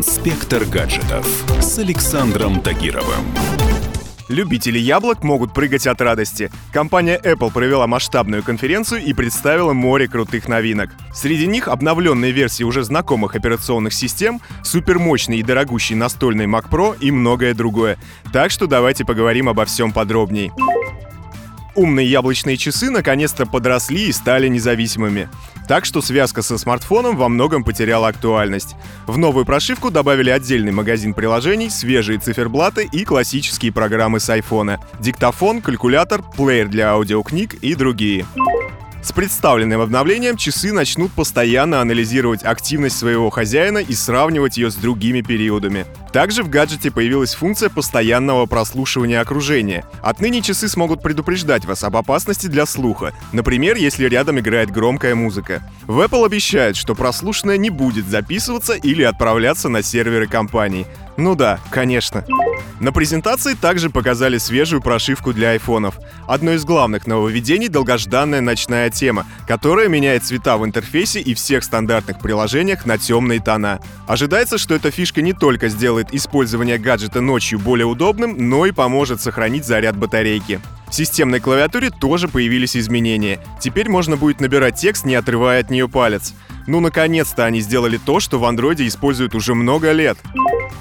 Инспектор гаджетов с Александром Тагировым. Любители яблок могут прыгать от радости. Компания Apple провела масштабную конференцию и представила море крутых новинок. Среди них обновленные версии уже знакомых операционных систем, супермощный и дорогущий настольный Mac Pro и многое другое. Так что давайте поговорим обо всем подробней. Умные яблочные часы наконец-то подросли и стали независимыми. Так что связка со смартфоном во многом потеряла актуальность. В новую прошивку добавили отдельный магазин приложений, свежие циферблаты и классические программы с айфона. Диктофон, калькулятор, плеер для аудиокниг и другие. С представленным обновлением часы начнут постоянно анализировать активность своего хозяина и сравнивать ее с другими периодами. Также в гаджете появилась функция постоянного прослушивания окружения. Отныне часы смогут предупреждать вас об опасности для слуха, например, если рядом играет громкая музыка. В Apple обещают, что прослушанное не будет записываться или отправляться на серверы компании. Ну да, конечно. На презентации также показали свежую прошивку для айфонов. Одно из главных нововведений — долгожданная ночная тема, которая меняет цвета в интерфейсе и всех стандартных приложениях на темные тона. Ожидается, что эта фишка не только сделает использование гаджета ночью более удобным, но и поможет сохранить заряд батарейки. В системной клавиатуре тоже появились изменения. Теперь можно будет набирать текст, не отрывая от нее палец. Ну, наконец-то они сделали то, что в андроиде используют уже много лет.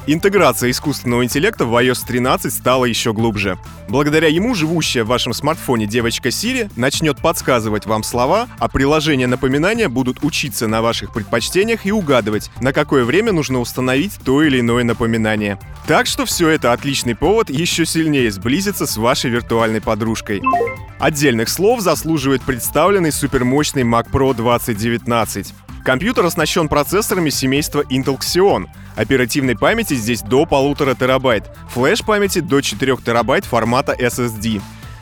Интеграция искусственного интеллекта в iOS 13 стала еще глубже. Благодаря ему живущая в вашем смартфоне девочка Siri начнет подсказывать вам слова, а приложения напоминания будут учиться на ваших предпочтениях и угадывать, на какое время нужно установить то или иное напоминание. Так что все это отличный повод еще сильнее сблизиться с вашей виртуальной подружкой. Отдельных слов заслуживает представленный супермощный Mac Pro 2019. Компьютер оснащен процессорами семейства Intel Xeon. Оперативной памяти здесь до полутора терабайт, флеш-памяти до 4 терабайт формата SSD.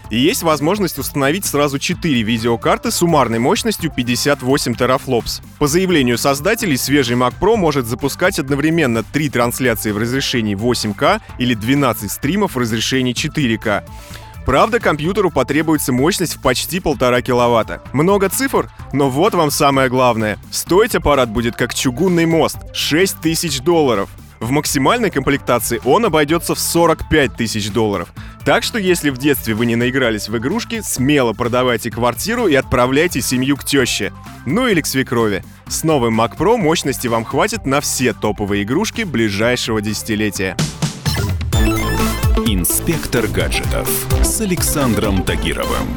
И есть возможность установить сразу 4 видеокарты с суммарной мощностью 58 терафлопс. По заявлению создателей, свежий Mac Pro может запускать одновременно 3 трансляции в разрешении 8К или 12 стримов в разрешении 4К. Правда, компьютеру потребуется мощность в почти полтора киловатта. Много цифр, но вот вам самое главное. Стоить аппарат будет как чугунный мост — 6 тысяч долларов. В максимальной комплектации он обойдется в 45 тысяч долларов. Так что если в детстве вы не наигрались в игрушки, смело продавайте квартиру и отправляйте семью к теще. Ну или к свекрови. С новым Mac Pro мощности вам хватит на все топовые игрушки ближайшего десятилетия. Инспектор гаджетов с Александром Тагировым.